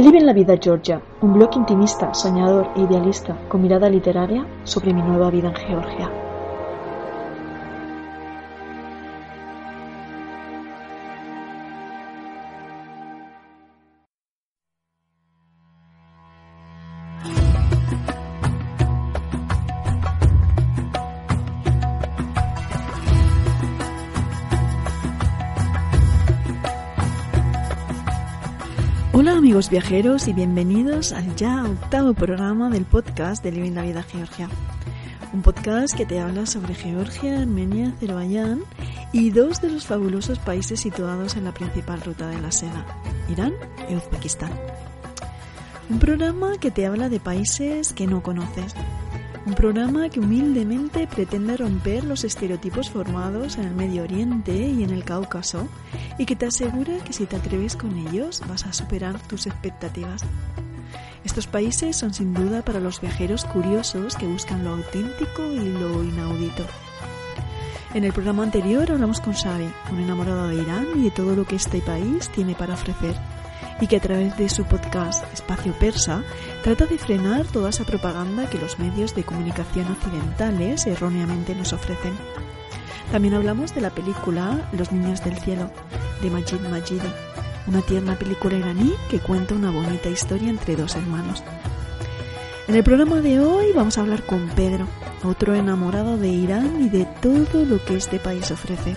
Live la vida Georgia, un blog intimista, soñador e idealista con mirada literaria sobre mi nueva vida en Georgia. Amigos viajeros y bienvenidos al ya octavo programa del podcast de Living la Vida Georgia. Un podcast que te habla sobre Georgia, Armenia, Azerbaiyán y dos de los fabulosos países situados en la principal ruta de la seda, Irán y Uzbekistán. Un programa que te habla de países que no conoces, un programa que humildemente pretende romper los estereotipos formados en el Medio Oriente y en el Cáucaso y que te asegura que si te atreves con ellos vas a superar tus expectativas. Estos países son sin duda para los viajeros curiosos que buscan lo auténtico y lo inaudito. En el programa anterior hablamos con Xavi, un enamorado de Irán y de todo lo que este país tiene para ofrecer y que a través de su podcast Espacio Persa trata de frenar toda esa propaganda que los medios de comunicación occidentales erróneamente nos ofrecen. También hablamos de la película Los Niños del Cielo, de Majid Majidi, una tierna película iraní que cuenta una bonita historia entre dos hermanos. En el programa de hoy vamos a hablar con Pedro, otro enamorado de Irán y de todo lo que este país ofrece.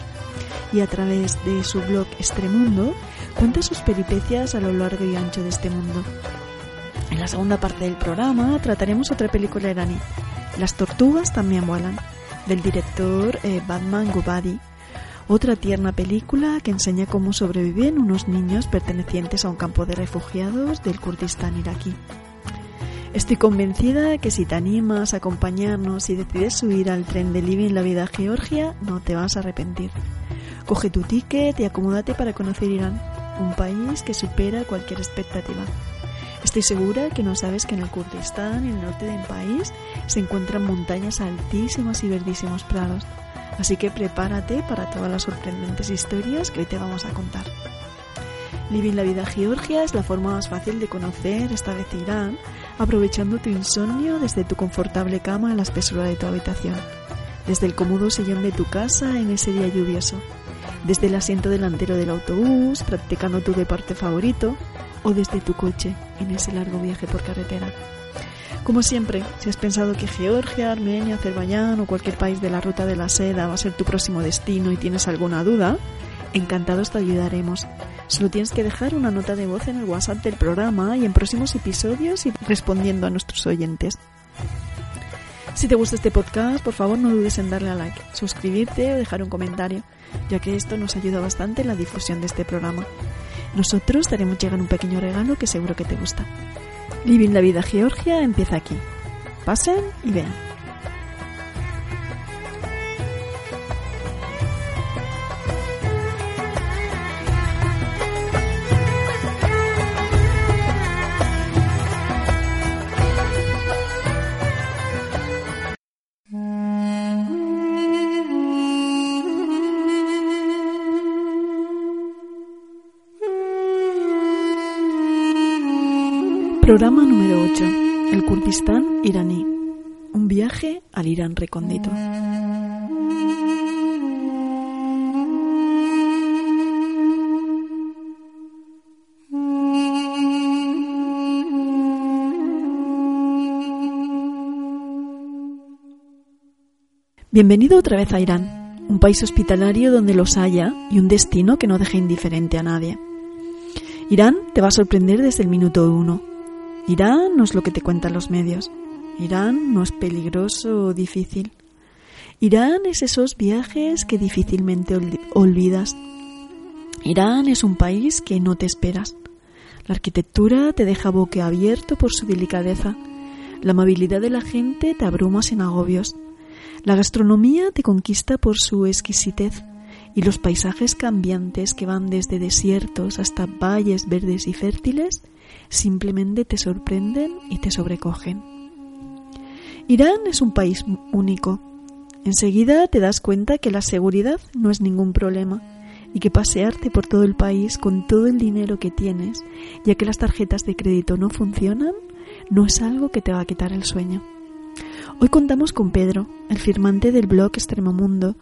Y a través de su blog Extremundo cuenta sus peripecias a lo largo y ancho de este mundo. En la segunda parte del programa trataremos otra película iraní, Las tortugas también vuelan, del director eh, Batman Gubadi, otra tierna película que enseña cómo sobreviven unos niños pertenecientes a un campo de refugiados del Kurdistán iraquí. Estoy convencida que si te animas a acompañarnos y decides subir al tren de Living la vida Georgia, no te vas a arrepentir. Coge tu ticket y acomódate para conocer Irán, un país que supera cualquier expectativa. Estoy segura que no sabes que en el Kurdistán, en el norte del país, se encuentran montañas altísimas y verdísimos prados. Así que prepárate para todas las sorprendentes historias que hoy te vamos a contar. Living la vida Georgia es la forma más fácil de conocer esta vez Irán, aprovechando tu insomnio desde tu confortable cama en la espesura de tu habitación, desde el cómodo sillón de tu casa en ese día lluvioso, desde el asiento delantero del autobús practicando tu deporte favorito o desde tu coche en ese largo viaje por carretera. Como siempre, si has pensado que Georgia, Armenia, Azerbaiyán o cualquier país de la ruta de la seda va a ser tu próximo destino y tienes alguna duda, encantados te ayudaremos. Solo tienes que dejar una nota de voz en el WhatsApp del programa y en próximos episodios ir respondiendo a nuestros oyentes. Si te gusta este podcast, por favor no dudes en darle a like, suscribirte o dejar un comentario, ya que esto nos ayuda bastante en la difusión de este programa. Nosotros te haremos llegar un pequeño regalo que seguro que te gusta. Living la vida Georgia empieza aquí. Pasen y vean. Programa número 8. El Kurdistán iraní. Un viaje al Irán recóndito. Bienvenido otra vez a Irán, un país hospitalario donde los haya y un destino que no deja indiferente a nadie. Irán te va a sorprender desde el minuto uno. Irán no es lo que te cuentan los medios. Irán no es peligroso o difícil. Irán es esos viajes que difícilmente olvidas. Irán es un país que no te esperas. La arquitectura te deja boquiabierto por su delicadeza. La amabilidad de la gente te abruma sin agobios. La gastronomía te conquista por su exquisitez y los paisajes cambiantes que van desde desiertos hasta valles verdes y fértiles simplemente te sorprenden y te sobrecogen. Irán es un país único. Enseguida te das cuenta que la seguridad no es ningún problema y que pasearte por todo el país con todo el dinero que tienes, ya que las tarjetas de crédito no funcionan, no es algo que te va a quitar el sueño. Hoy contamos con Pedro, el firmante del blog Extremomundo,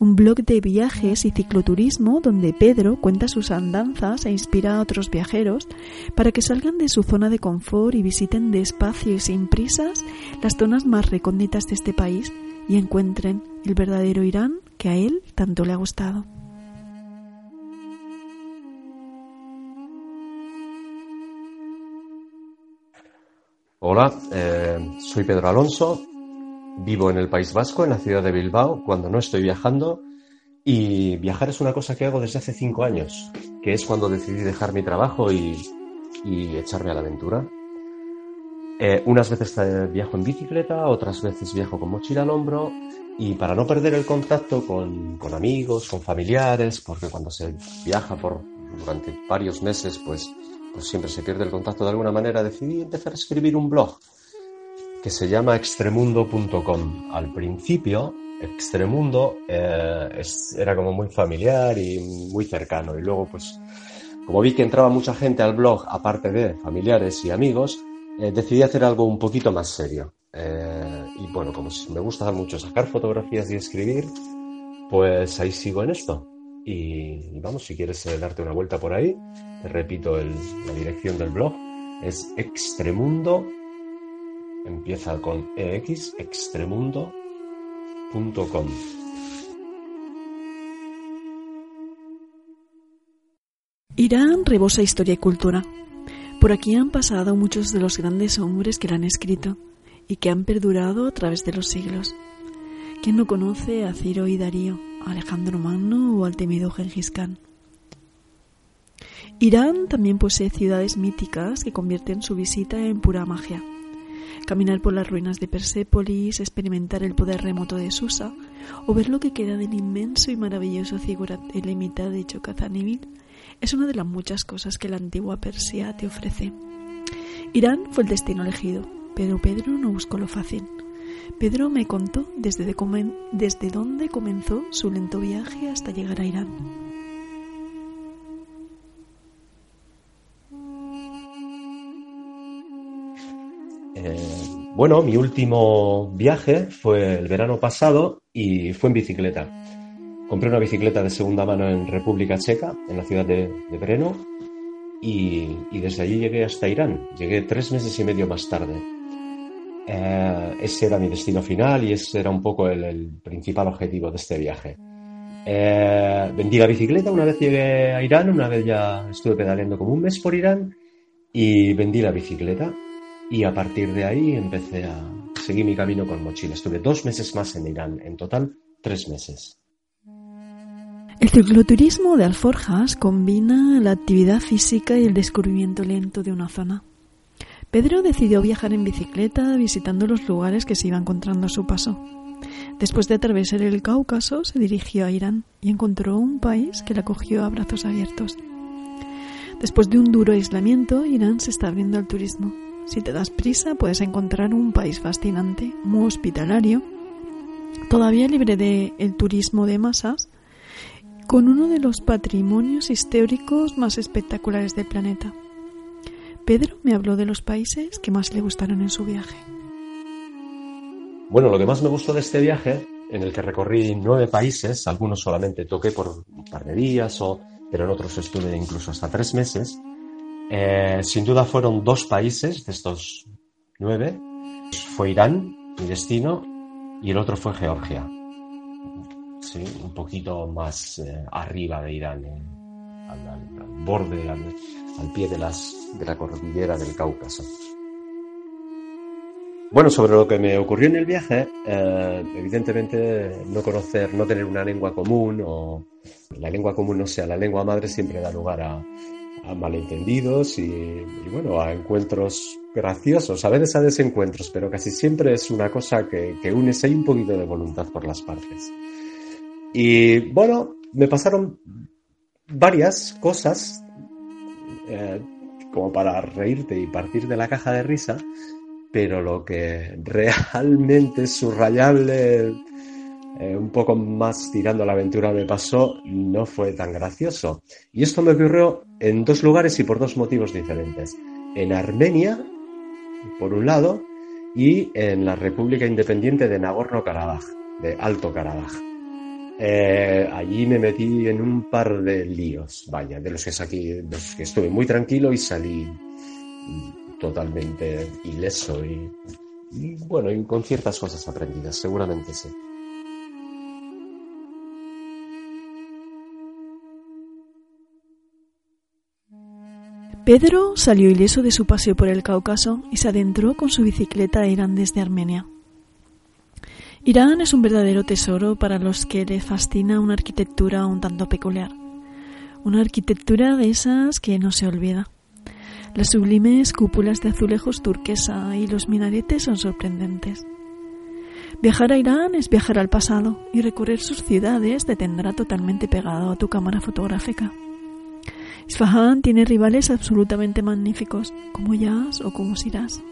un blog de viajes y cicloturismo donde Pedro cuenta sus andanzas e inspira a otros viajeros para que salgan de su zona de confort y visiten despacio y sin prisas las zonas más recónditas de este país y encuentren el verdadero Irán que a él tanto le ha gustado. Hola, eh, soy Pedro Alonso, vivo en el País Vasco, en la ciudad de Bilbao, cuando no estoy viajando, y viajar es una cosa que hago desde hace cinco años, que es cuando decidí dejar mi trabajo y, echarme a la aventura. Eh, unas veces viajo en bicicleta, otras veces viajo con mochila al hombro, y para no perder el contacto con, con amigos, con familiares, porque cuando se viaja por durante varios meses, pues pues siempre se pierde el contacto de alguna manera, decidí empezar a escribir un blog que se llama extremundo.com. Al principio, Extremundo eh, era como muy familiar y muy cercano. Y luego, pues, como vi que entraba mucha gente al blog, aparte de familiares y amigos, eh, decidí hacer algo un poquito más serio. Eh, y bueno, como me gusta mucho sacar fotografías y escribir, pues ahí sigo en esto. Y, vamos, si quieres darte una vuelta por ahí, te repito la dirección del blog. Es extremundo, empieza con ex, extremundo.com. Irán rebosa historia y cultura. Por aquí han pasado muchos de los grandes hombres que la han escrito y que han perdurado a través de los siglos. ¿Quién no conoce a Ciro y Darío, a Alejandro Magno o al temido Gengis Khan? Irán también posee ciudades míticas que convierten su visita en pura magia. Caminar por las ruinas de Persépolis, experimentar el poder remoto de Susa o ver lo que queda del inmenso y maravilloso Zigurat Elemita de Chocazanivil es una de las muchas cosas que la antigua Persia te ofrece. Irán fue el destino elegido, pero Pedro no buscó lo fácil. Pedro me contó desde, desde dónde comenzó su lento viaje hasta llegar a Irán. Eh, bueno, mi último viaje fue el verano pasado y fue en bicicleta. Compré una bicicleta de segunda mano en República Checa, en la ciudad de, Breno, y, y desde allí llegué hasta Irán. Llegué tres meses y medio más tarde. Eh, ese era mi destino final y ese era un poco el, principal objetivo de este viaje. Eh, vendí la bicicleta una vez llegué a Irán, una vez ya estuve pedaleando como un mes por Irán y vendí la bicicleta y a partir de ahí empecé a seguir mi camino con mochila. Estuve dos meses más en Irán, en total tres meses. El cicloturismo de Alforjas combina la actividad física y el descubrimiento lento de una zona. Pedro decidió viajar en bicicleta visitando los lugares que se iba encontrando a su paso. Después de atravesar el Cáucaso, se dirigió a Irán y encontró un país que la acogió a brazos abiertos. Después de un duro aislamiento, Irán se está abriendo al turismo. Si te das prisa, puedes encontrar un país fascinante, muy hospitalario, todavía libre de el turismo de masas, con uno de los patrimonios históricos más espectaculares del planeta. Pedro me habló de los países que más le gustaron en su viaje. Bueno, lo que más me gustó de este viaje, en el que recorrí nueve países, algunos solamente toqué por un par de días, o, pero en otros estuve incluso hasta tres meses, eh, sin duda fueron dos países de estos nueve. Fue Irán, mi destino, y el otro fue Georgia. Sí, un poquito más eh, arriba de Irán, eh, al, borde, al, pie de, las, de la cordillera del Cáucaso. Bueno, sobre lo que me ocurrió en el viaje, evidentemente no conocer, no tener una lengua común o la lengua común no sea la lengua madre siempre da lugar a, a malentendidos y, bueno, a encuentros graciosos, a veces a desencuentros, pero casi siempre es una cosa que, que une hay un poquito de voluntad por las partes. Y bueno, me pasaron varias cosas eh, como para reírte y partir de la caja de risa, pero lo que realmente es subrayable, eh, un poco más tirando la aventura me pasó, no fue tan gracioso. Y esto me ocurrió en dos lugares y por dos motivos diferentes. En Armenia, por un lado, y en la República Independiente de Nagorno-Karabaj, de Alto Karabaj. Eh, allí me metí en un par de líos, vaya, de los que, de los que estuve muy tranquilo y salí totalmente ileso y, bueno, con ciertas cosas aprendidas, seguramente sí. Pedro salió ileso de su paseo por el Cáucaso y se adentró con su bicicleta a Irán desde Armenia. Irán es un verdadero tesoro para los que le fascina una arquitectura un tanto peculiar. Una arquitectura de esas que no se olvida. Las sublimes cúpulas de azulejos turquesa y los minaretes son sorprendentes. Viajar a Irán es viajar al pasado y recorrer sus ciudades te tendrá totalmente pegado a tu cámara fotográfica. Isfahan tiene rivales absolutamente magníficos, como Yaz o como Siras.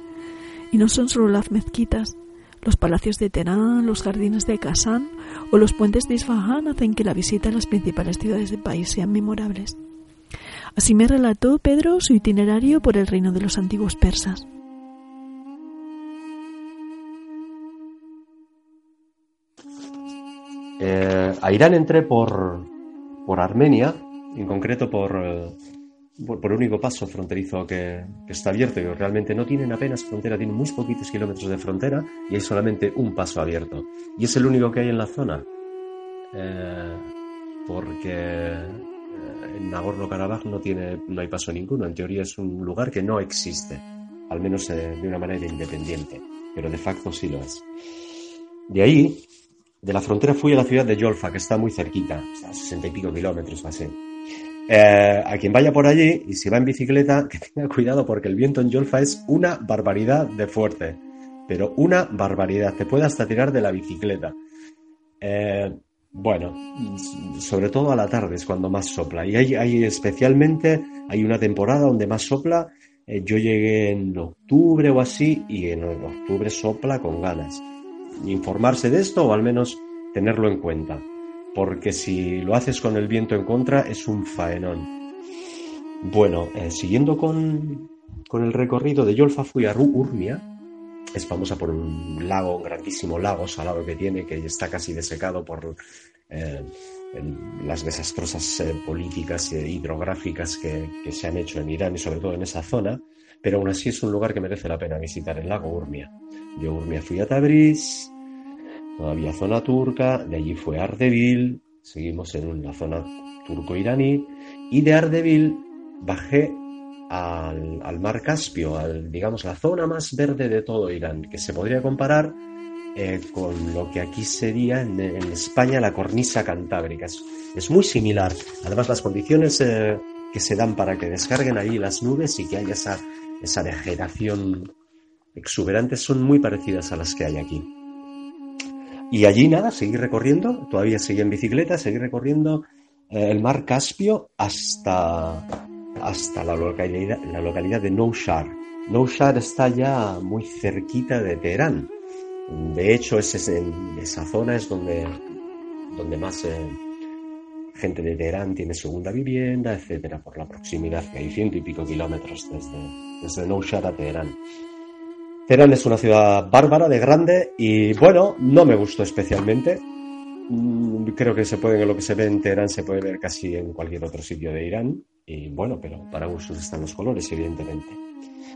Y no son solo las mezquitas, los palacios de Teherán, los jardines de Kazán o los puentes de Isfahan hacen que la visita a las principales ciudades del país sean memorables. Así me relató Pedro su itinerario por el reino de los antiguos persas. Eh, a Irán entré por, por Armenia en concreto por, eh, por, el único paso fronterizo que, está abierto y realmente no tienen apenas frontera, tienen muy poquitos kilómetros de frontera y hay solamente un paso abierto. Y es el único que hay en la zona. Eh, porque eh, en Nagorno-Karabaj no, tiene, no hay paso ninguno. En teoría es un lugar que no existe, al menos de una manera independiente, pero de facto sí lo es. De ahí, de la frontera fui a la ciudad de Yolfa, que está muy cerquita, a sesenta y pico kilómetros, así. Eh, a quien vaya por allí y si va en bicicleta, que tenga cuidado porque el viento en Yolfa es una barbaridad de fuerte. Pero una barbaridad. Te puede hasta tirar de la bicicleta. Eh, bueno, sobre todo a la tarde es cuando más sopla. Y hay, especialmente, hay una temporada donde más sopla. Eh, yo llegué en octubre o así y en octubre sopla con ganas. Informarse de esto o al menos tenerlo en cuenta porque si lo haces con el viento en contra es un faenón. Bueno, eh, siguiendo con, el recorrido de Yolfa fui a Urmia, es famosa por un lago, un grandísimo lago salado que tiene, que está casi desecado por eh, las desastrosas eh, políticas hidrográficas que, se han hecho en Irán y sobre todo en esa zona, pero aún así es un lugar que merece la pena visitar, el lago Urmia. De Urmia fui a Tabriz, todavía zona turca, de allí fue Ardebil, seguimos en la zona turco-iraní, y de Ardebil bajé al, mar Caspio, al, digamos, la zona más verde de todo Irán, que se podría comparar eh, con lo que aquí sería en, España la cornisa cantábrica. Es, muy similar. Además, las condiciones eh, que se dan para que descarguen ahí las nubes y que haya esa, esa vegetación exuberante son muy parecidas a las que hay aquí. Y allí nada, seguí recorriendo, todavía seguí en bicicleta, seguí recorriendo eh, el mar Caspio hasta, hasta la, localidad, la localidad de Noushar. Noushar está ya muy cerquita de Teherán. De hecho, es, en esa zona es donde, donde más eh, gente de Teherán tiene segunda vivienda, etcétera, por la proximidad, que hay ciento y pico kilómetros desde, desde Noushar a Teherán. Teherán es una ciudad bárbara, de grande, y bueno, no me gustó especialmente. Mm, creo que se puede, lo que se ve en Teherán se puede ver casi en cualquier otro sitio de Irán. Y bueno, pero para gustos están los colores, evidentemente.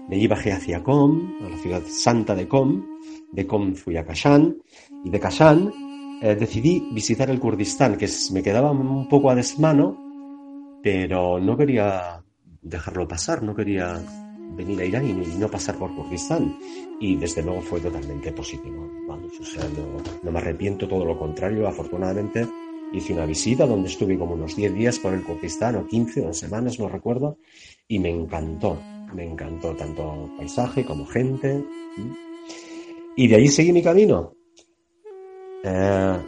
De allí bajé hacia Qom, a la ciudad santa de Qom. De Qom fui a Kashan. Y de Kashan eh, decidí visitar el Kurdistán, que me quedaba un poco a desmano, pero no quería dejarlo pasar, no quería venir a Irán y, no pasar por Kurdistán. Y desde luego fue totalmente positivo. Vamos, o sea, no, me arrepiento, todo lo contrario. Afortunadamente hice una visita donde estuve como unos 10 días por el Kurdistán, o 15 o semanas, no recuerdo, y me encantó, me encantó tanto paisaje como gente. Y de ahí seguí mi camino. Eh,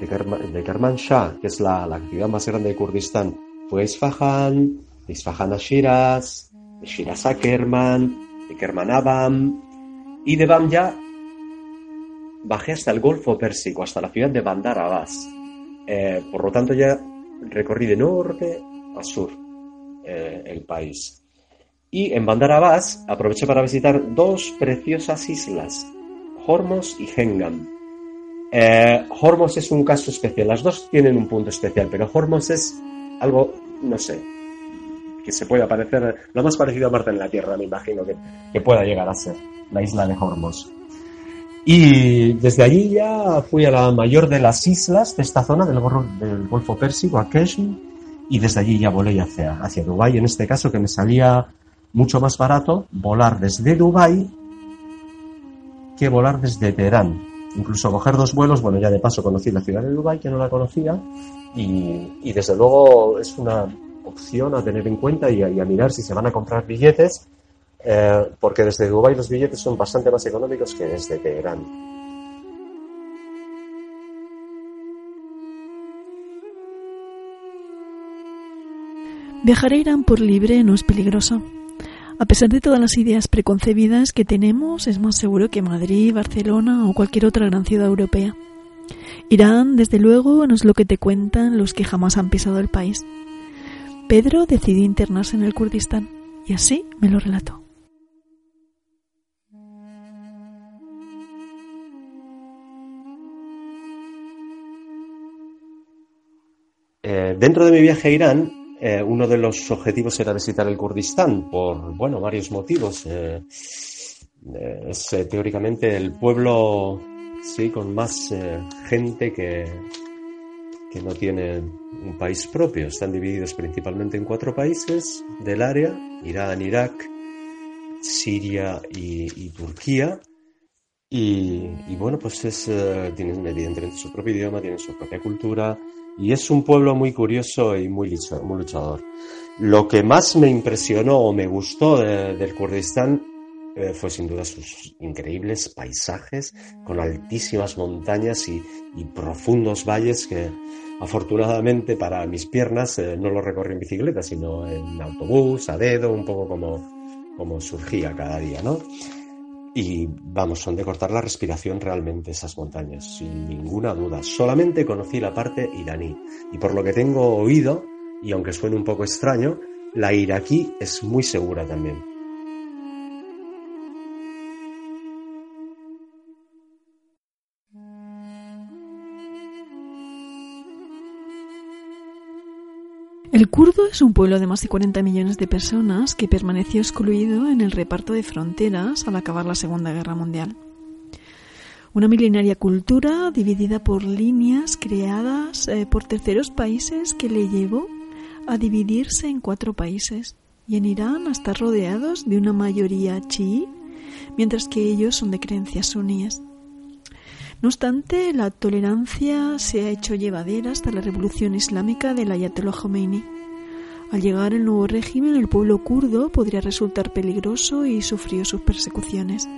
de, Kermanshah, que es la, la, ciudad más grande de Kurdistán, fue Isfahan, Isfahan a Shiraz, de Shiraz a Kerman, de Kerman a Bam, y de Bam ya bajé hasta el Golfo Pérsico, hasta la ciudad de Bandar Abbas. Eh, por lo tanto, ya recorrí de norte a sur eh, el país. Y en Bandar Abbas aproveché para visitar dos preciosas islas, Hormos y Hengam. Eh, Hormos es un caso especial, las dos tienen un punto especial, pero Hormos es algo, no sé, que se puede parecer, lo más parecido a Marte en la Tierra, me imagino que, que pueda llegar a ser, la isla de Hormos. Y desde allí ya fui a la mayor de las islas de esta zona del, del Golfo Pérsico, a Keshm, y desde allí ya volé hacia, hacia Dubái, en este caso que me salía mucho más barato volar desde Dubái que volar desde Teherán. Incluso coger dos vuelos, bueno, ya de paso conocí la ciudad de Dubái, que no la conocía, y, y desde luego es una opción a tener en cuenta y a mirar si se van a comprar billetes eh, porque desde Dubái los billetes son bastante más económicos que desde Teherán. Viajar a Irán por libre no es peligroso. A pesar de todas las ideas preconcebidas que tenemos, es más seguro que Madrid, Barcelona o cualquier otra gran ciudad europea. Irán, desde luego, no es lo que te cuentan los que jamás han pisado el país. Pedro decidió internarse en el Kurdistán y así me lo relató. Eh, dentro de mi viaje a Irán, eh, uno de los objetivos era visitar el Kurdistán por, bueno, varios motivos. Eh, es teóricamente el pueblo, sí, con más gente que, que no tiene un país propio. Están divididos principalmente en cuatro países del área, Irán, Irak, Siria y, Turquía. Y, bueno, pues es, tienen evidentemente su propio idioma, tienen su propia cultura, y es un pueblo muy curioso y muy luchador. Lo que más me impresionó o me gustó del Kurdistán eh, fue sin duda sus increíbles paisajes con altísimas montañas y, profundos valles que afortunadamente para mis piernas eh, no lo recorrí en bicicleta, sino en autobús, a dedo, un poco como, como surgía cada día, ¿no? Y vamos, son de cortar la respiración realmente esas montañas, sin ninguna duda. Solamente conocí la parte iraní. Y por lo que tengo oído, y aunque suene un poco extraño, la iraquí es muy segura también. El kurdo es un pueblo de más de 40 millones de personas que permaneció excluido en el reparto de fronteras al acabar la Segunda Guerra Mundial. Una milenaria cultura dividida por líneas creadas eh, por terceros países que le llevó a dividirse en cuatro países y en Irán a estar rodeados de una mayoría chií, mientras que ellos son de creencias suníes. No obstante, la tolerancia se ha hecho llevadera hasta la revolución islámica del Ayatollah Khomeini. Al llegar el nuevo régimen, el pueblo kurdo podría resultar peligroso y sufrió sus persecuciones.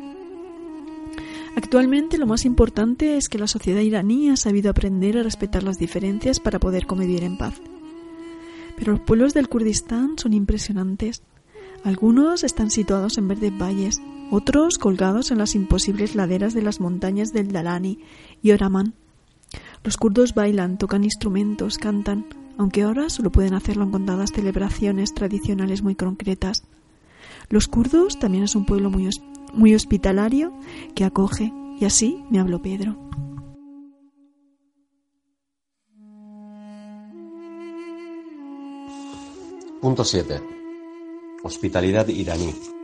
Actualmente lo más importante es que la sociedad iraní ha sabido aprender a respetar las diferencias para poder convivir en paz. Pero los pueblos del Kurdistán son impresionantes. Algunos están situados en verdes valles, otros colgados en las imposibles laderas de las montañas del Dalani y Oraman. Los kurdos bailan, tocan instrumentos, cantan, aunque ahora solo pueden hacerlo en contadas celebraciones tradicionales muy concretas. Los kurdos también es un pueblo muy, muy hospitalario que acoge, y así me habló Pedro. Punto 7. Hospitalidad iraní.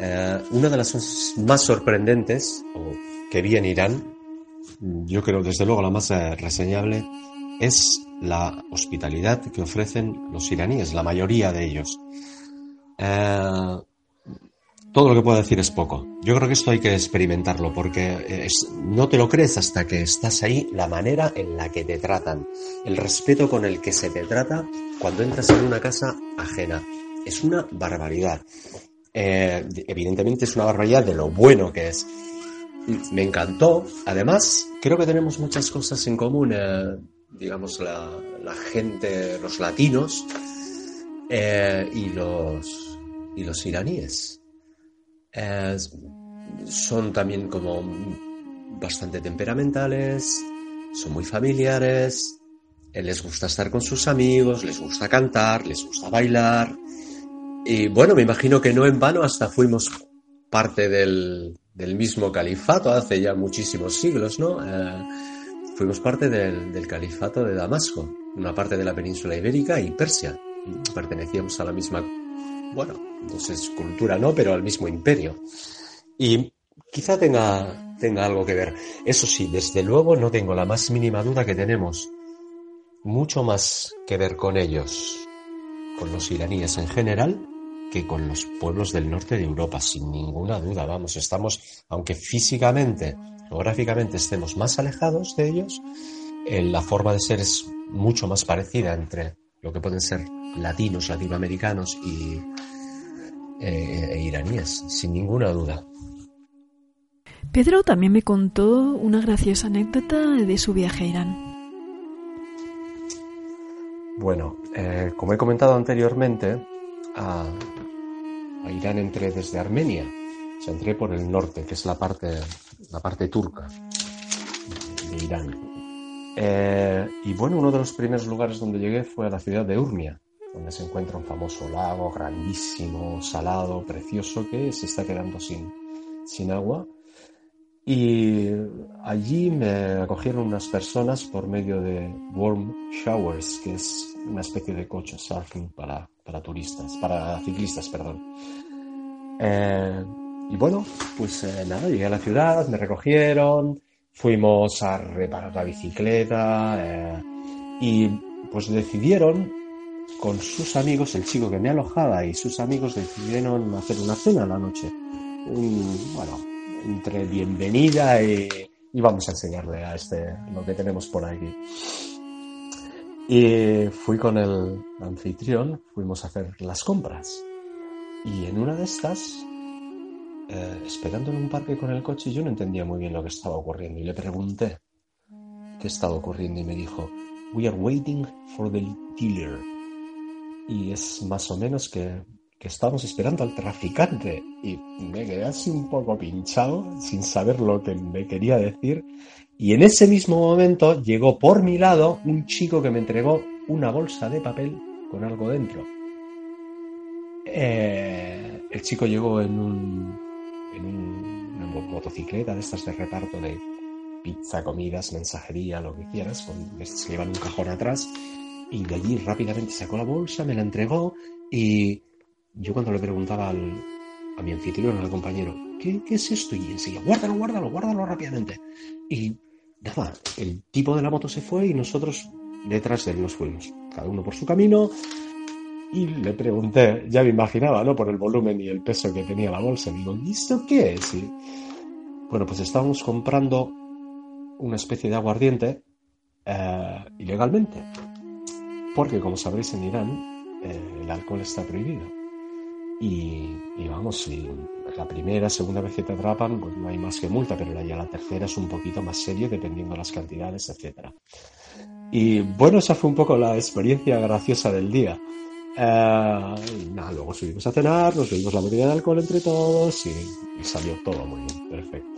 Eh, una de las cosas más sorprendentes que vi en Irán, yo creo desde luego la más eh, reseñable, es la hospitalidad que ofrecen los iraníes, la mayoría de ellos. Eh, todo lo que puedo decir es poco. Yo creo que esto hay que experimentarlo porque no te lo crees hasta que estás ahí la manera en la que te tratan, el respeto con el que se te trata cuando entras en una casa ajena. Es una barbaridad. Eh, evidentemente es una barbaridad de lo bueno que es. Me encantó. Además, creo que tenemos muchas cosas en común. Eh, digamos, la, gente, los latinos eh, y, los, y los iraníes. son también como bastante temperamentales, son muy familiares, les gusta estar con sus amigos, les gusta cantar, les gusta bailar. Y bueno, me imagino que no en vano hasta fuimos parte del, mismo califato hace ya muchísimos siglos, ¿no? Eh, fuimos parte del, califato de Damasco, una parte de la península ibérica y Persia. Pertenecíamos a la misma, bueno, entonces cultura no, pero al mismo imperio. Y quizá tenga, tenga algo que ver. Eso sí, desde luego no tengo la más mínima duda que tenemos mucho más que ver con ellos, con los iraníes en general, que con los pueblos del norte de Europa, sin ninguna duda. Vamos, estamos, aunque físicamente, geográficamente estemos más alejados de ellos, la forma de ser es mucho más parecida entre lo que pueden ser latinos, latinoamericanos y eh, e iraníes, sin ninguna duda. Pedro también me contó una graciosa anécdota de su viaje a Irán. Bueno, eh, como he comentado anteriormente, a, Irán entré desde Armenia. O entré por el norte, que es la parte, la parte turca de Irán. Eh, y bueno, uno de los primeros lugares donde llegué fue a la ciudad de Urmia, donde se encuentra un famoso lago grandísimo, salado, precioso, que se está quedando sin, sin agua. Y allí me acogieron unas personas por medio de warm showers, que es una especie de coche surfing para para turistas, para ciclistas, perdón. Eh, y bueno, pues eh, nada, llegué a la ciudad, me recogieron, fuimos a reparar la bicicleta eh, y pues decidieron con sus amigos, el chico que me alojaba y sus amigos decidieron hacer una cena a la noche. bueno, entre bienvenida y, y vamos a enseñarle a este lo que tenemos por aquí. Y fui con el anfitrión, fuimos a hacer las compras. Y en una de estas, eh, esperando en un parque con el coche, yo no entendía muy bien lo que estaba ocurriendo. Y le pregunté qué estaba ocurriendo y me dijo, We are waiting for the dealer. Y es más o menos que, que estamos esperando al traficante. Y me quedé así un poco pinchado, sin saber lo que me quería decir. Y en ese mismo momento llegó por mi lado un chico que me entregó una bolsa de papel con algo dentro. Eh, el chico llegó en, un, en una motocicleta de estas de reparto de pizza, comidas, mensajería, lo que quieras, con, se llevan un cajón atrás. Y de allí rápidamente sacó la bolsa, me la entregó y yo cuando le preguntaba al, a mi anfitrión, al compañero, ¿qué, ¿qué, es esto? Y enseguida, guárdalo, guárdalo, guárdalo rápidamente. Y nada, el tipo de la moto se fue y nosotros detrás de él nos fuimos, cada uno por su camino. Y le pregunté, ya me imaginaba, ¿no? Por el volumen y el peso que tenía la bolsa. Digo, ¿y esto qué es? Bueno, pues estábamos comprando una especie de aguardiente eh, ilegalmente. Porque, como sabréis, en Irán eh, el alcohol está prohibido. Y, vamos, si la primera, segunda vez que te atrapan, pues no hay más que multa, pero ya la tercera es un poquito más serio dependiendo de las cantidades, etc. Y bueno, esa fue un poco la experiencia graciosa del día. Eh, nada, luego subimos a cenar, nos bebimos la botella de alcohol entre todos y, y salió todo muy bien, perfecto.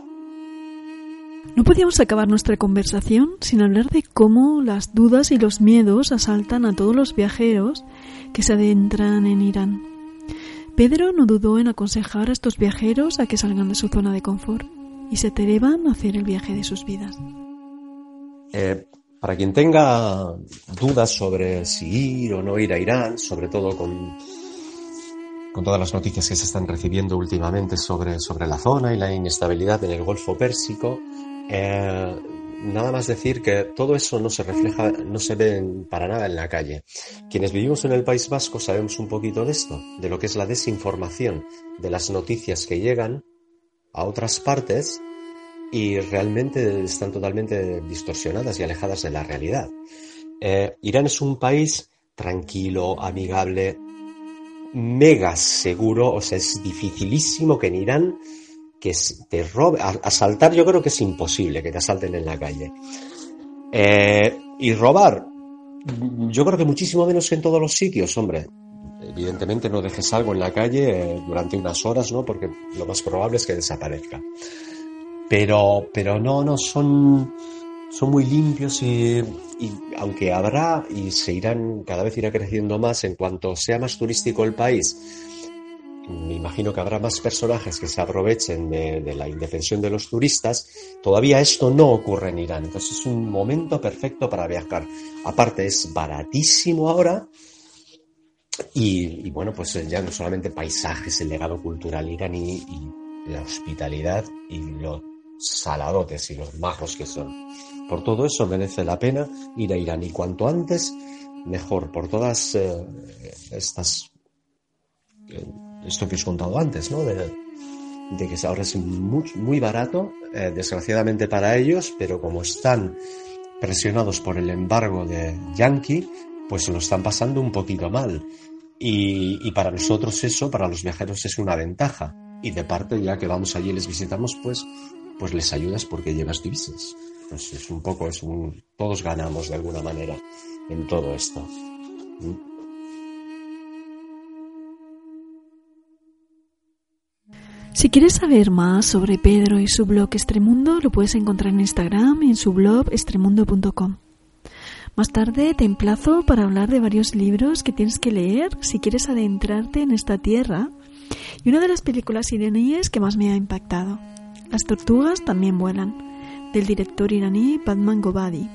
No podíamos acabar nuestra conversación sin hablar de cómo las dudas y los miedos asaltan a todos los viajeros que se adentran en Irán. Pedro no dudó en aconsejar a estos viajeros a que salgan de su zona de confort y se atrevan a hacer el viaje de sus vidas. Eh, para quien tenga dudas sobre si ir o no ir a Irán, sobre todo con, con todas las noticias que se están recibiendo últimamente sobre, sobre la zona y la inestabilidad en el Golfo Pérsico, eh, nada más decir que todo eso no se refleja, no se ve para nada en la calle. Quienes vivimos en el País Vasco sabemos un poquito de esto, de lo que es la desinformación, de las noticias que llegan a otras partes y realmente están totalmente distorsionadas y alejadas de la realidad. Eh, Irán es un país tranquilo, amigable, mega seguro, o sea, es dificilísimo que en Irán que te robe, asaltar yo creo que es imposible que te asalten en la calle. Eh, y robar, yo creo que muchísimo menos que en todos los sitios, hombre. Evidentemente no dejes algo en la calle eh, durante unas horas, ¿no? Porque lo más probable es que desaparezca. Pero, pero no, no, son, son muy limpios y, y, aunque habrá y se irán, cada vez irá creciendo más en cuanto sea más turístico el país, me imagino que habrá más personajes que se aprovechen de, la indefensión de los turistas. Todavía esto no ocurre en Irán, entonces es un momento perfecto para viajar. Aparte es baratísimo ahora y, bueno, pues ya no solamente paisajes, el legado cultural iraní y la hospitalidad y los saladotes y los majos que son. Por todo eso merece la pena ir a Irán y cuanto antes mejor por todas eh, estas eh, esto que os he contado antes, ¿no? De, que ahora es muy, muy barato, eh, desgraciadamente para ellos, pero como están presionados por el embargo de Yankee, pues lo están pasando un poquito mal. Y, para nosotros eso, para los viajeros, es una ventaja. Y de parte, ya que vamos allí y les visitamos, pues, pues les ayudas porque llevas divisas. Pues es un poco, es un, todos ganamos de alguna manera en todo esto. ¿Mm? Si quieres saber más sobre Pedro y su blog Extremundo, lo puedes encontrar en Instagram y en su blog extremundo.com. Más tarde te emplazo para hablar de varios libros que tienes que leer si quieres adentrarte en esta tierra y una de las películas iraníes que más me ha impactado. Las tortugas también vuelan, del director iraní Padman Gobadi.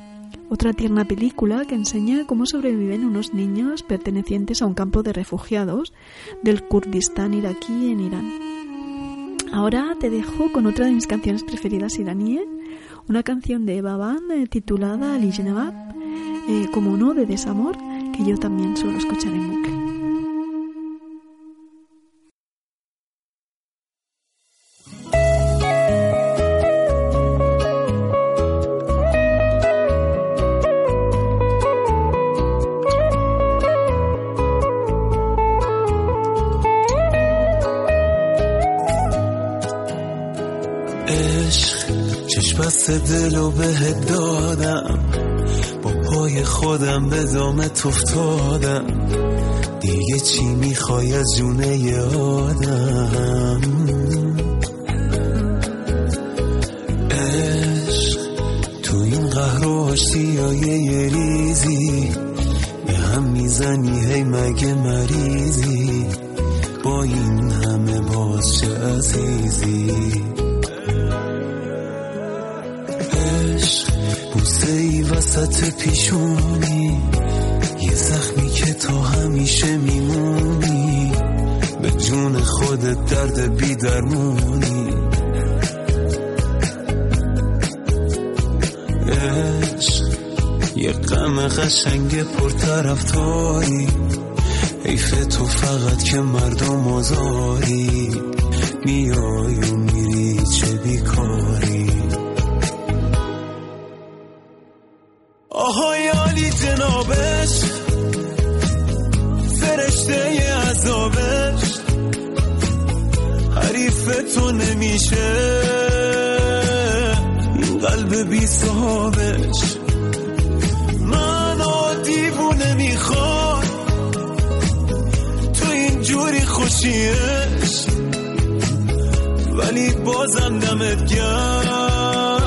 Otra tierna película que enseña cómo sobreviven unos niños pertenecientes a un campo de refugiados del Kurdistán iraquí en Irán. Ahora te dejo con otra de mis canciones preferidas iraníes, una canción de Eva Band eh, titulada Ali eh, como no de desamor, que yo también suelo escuchar en bucle. دل و بهت دادم. با پای خودم به دامت افتادم. دیگه چی می‌خوای از جونه آدم؟ قشنگ پرطرفداری حیف تو فقط که مردم آزاری. میای و میری چه بیکاری. ولی بازم دمت گرم.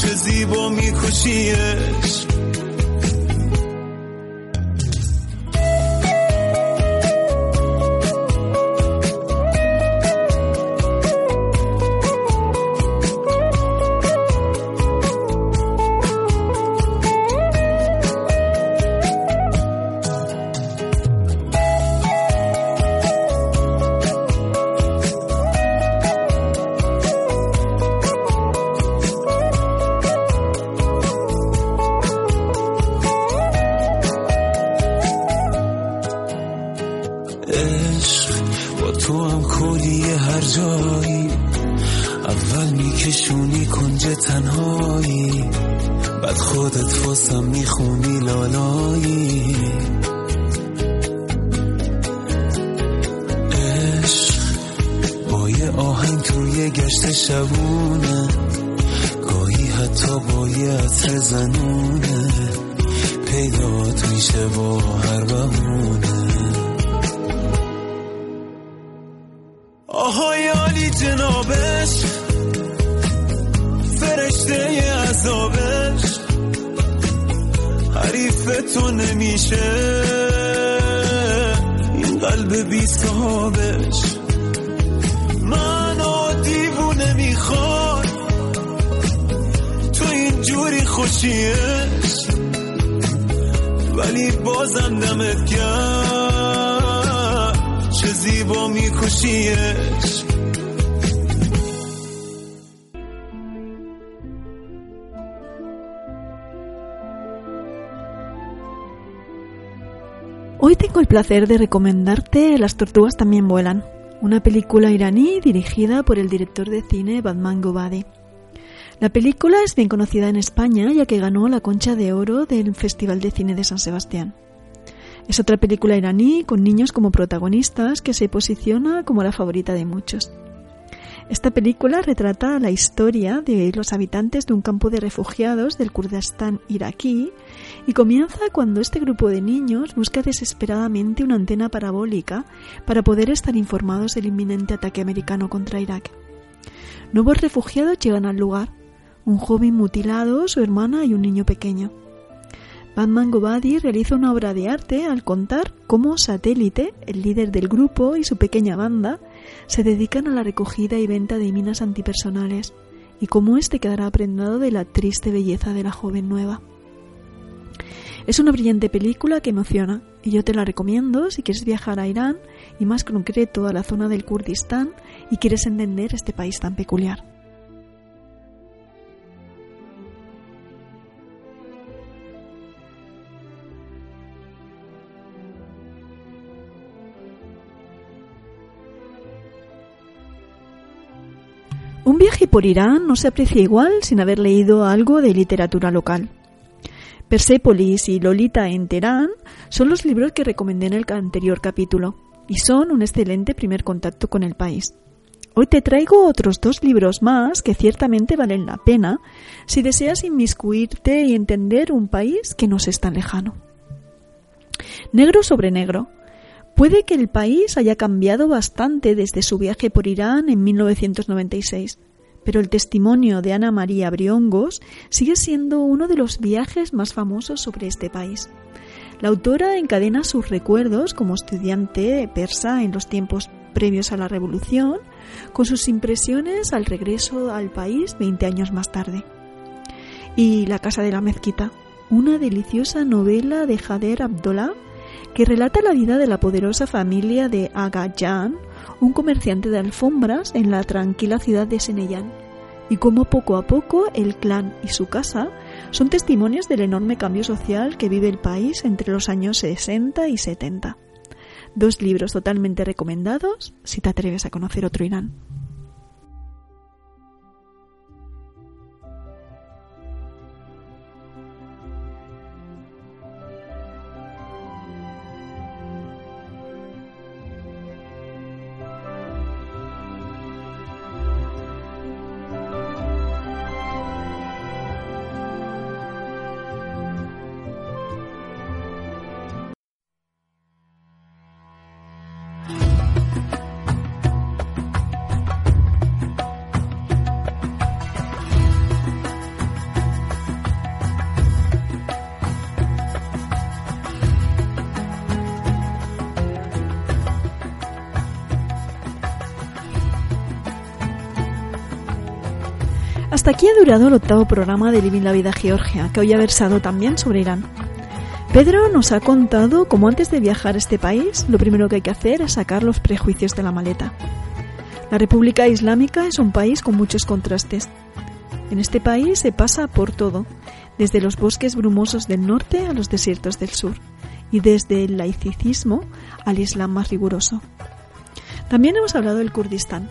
چه زیبا میکشیش گاهی حتی با یه عطر زنونه. پیدات میشه با هر بهونه. آهای عالی جنابش. فرشته عذابش. حریف تو نمیشه. این قلب بی صحابش تو اینجوری خوشیش ولی بازم دمت کرد چه زیبا میکشیش Hoy tengo el placer de recomendarte Las tortugas también vuelan, una película iraní dirigida por el director de cine Batman Gobadi. La película es bien conocida en España ya que ganó la Concha de Oro del Festival de Cine de San Sebastián. Es otra película iraní con niños como protagonistas que se posiciona como la favorita de muchos. Esta película retrata la historia de los habitantes de un campo de refugiados del Kurdistán iraquí y comienza cuando este grupo de niños busca desesperadamente una antena parabólica para poder estar informados del inminente ataque americano contra Irak. Nuevos refugiados llegan al lugar, un joven mutilado, su hermana y un niño pequeño. Batman Gobadi realiza una obra de arte al contar cómo Satélite, el líder del grupo y su pequeña banda, se dedican a la recogida y venta de minas antipersonales, y cómo éste quedará prendado de la triste belleza de la joven nueva. Es una brillante película que emociona, y yo te la recomiendo si quieres viajar a Irán, y más concreto a la zona del Kurdistán, y quieres entender este país tan peculiar. Un viaje por Irán no se aprecia igual sin haber leído algo de literatura local. Persépolis y Lolita en Teherán son los libros que recomendé en el anterior capítulo y son un excelente primer contacto con el país. Hoy te traigo otros dos libros más que ciertamente valen la pena si deseas inmiscuirte y entender un país que nos es tan lejano. Negro sobre negro. Puede que el país haya cambiado bastante desde su viaje por Irán en 1996, pero el testimonio de Ana María Briongos sigue siendo uno de los viajes más famosos sobre este país. La autora encadena sus recuerdos como estudiante persa en los tiempos previos a la revolución con sus impresiones al regreso al país 20 años más tarde. Y La casa de la mezquita, una deliciosa novela de Jader Abdollah que relata la vida de la poderosa familia de Aga Jan, un comerciante de alfombras en la tranquila ciudad de Seneyan, y cómo poco a poco el clan y su casa son testimonios del enorme cambio social que vive el país entre los años 60 y 70. Dos libros totalmente recomendados si te atreves a conocer otro Irán. Hasta aquí ha durado el octavo programa de Living la Vida Georgia, que hoy ha versado también sobre Irán. Pedro nos ha contado cómo antes de viajar a este país, lo primero que hay que hacer es sacar los prejuicios de la maleta. La República Islámica es un país con muchos contrastes. En este país se pasa por todo, desde los bosques brumosos del norte a los desiertos del sur, y desde el laicismo al Islam más riguroso. También hemos hablado del Kurdistán.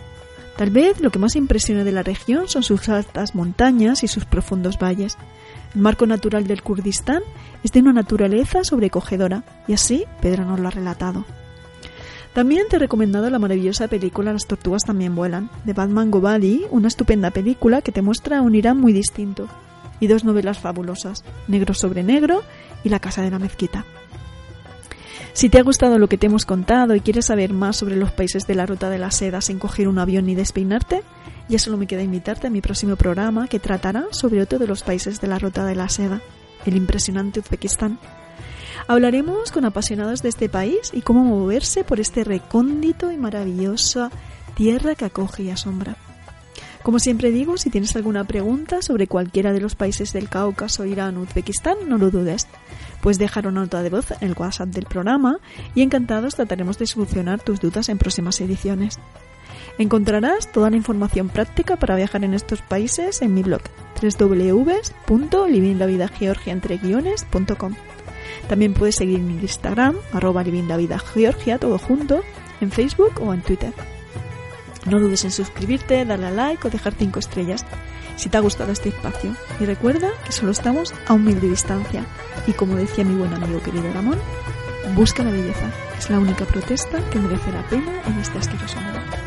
Tal vez lo que más impresiona de la región son sus altas montañas y sus profundos valles. El marco natural del Kurdistán es de una naturaleza sobrecogedora, y así Pedro nos lo ha relatado. También te he recomendado la maravillosa película Las tortugas también vuelan, de Batman Gobali, una estupenda película que te muestra un Irán muy distinto, y dos novelas fabulosas, Negro sobre Negro y La Casa de la Mezquita. Si te ha gustado lo que te hemos contado y quieres saber más sobre los países de la ruta de la seda sin coger un avión ni despeinarte, ya solo me queda invitarte a mi próximo programa que tratará sobre otro de los países de la ruta de la seda, el impresionante Uzbekistán. Hablaremos con apasionados de este país y cómo moverse por este recóndito y maravillosa tierra que acoge y asombra. Como siempre digo, si tienes alguna pregunta sobre cualquiera de los países del Cáucaso, Irán o Uzbekistán, no lo dudes. Puedes dejar una nota de voz en el WhatsApp del programa y encantados trataremos de solucionar tus dudas en próximas ediciones. Encontrarás toda la información práctica para viajar en estos países en mi blog www.livinglavidageorgia.com. También puedes seguir mi Instagram, arroba livinglavidageorgia, todo junto, en Facebook o en Twitter. No dudes en suscribirte, darle a like o dejar 5 estrellas si te ha gustado este espacio. Y recuerda que solo estamos a un mil de distancia. Y como decía mi buen amigo querido Ramón, busca la belleza. Es la única protesta que merece la pena en este asqueroso mundo.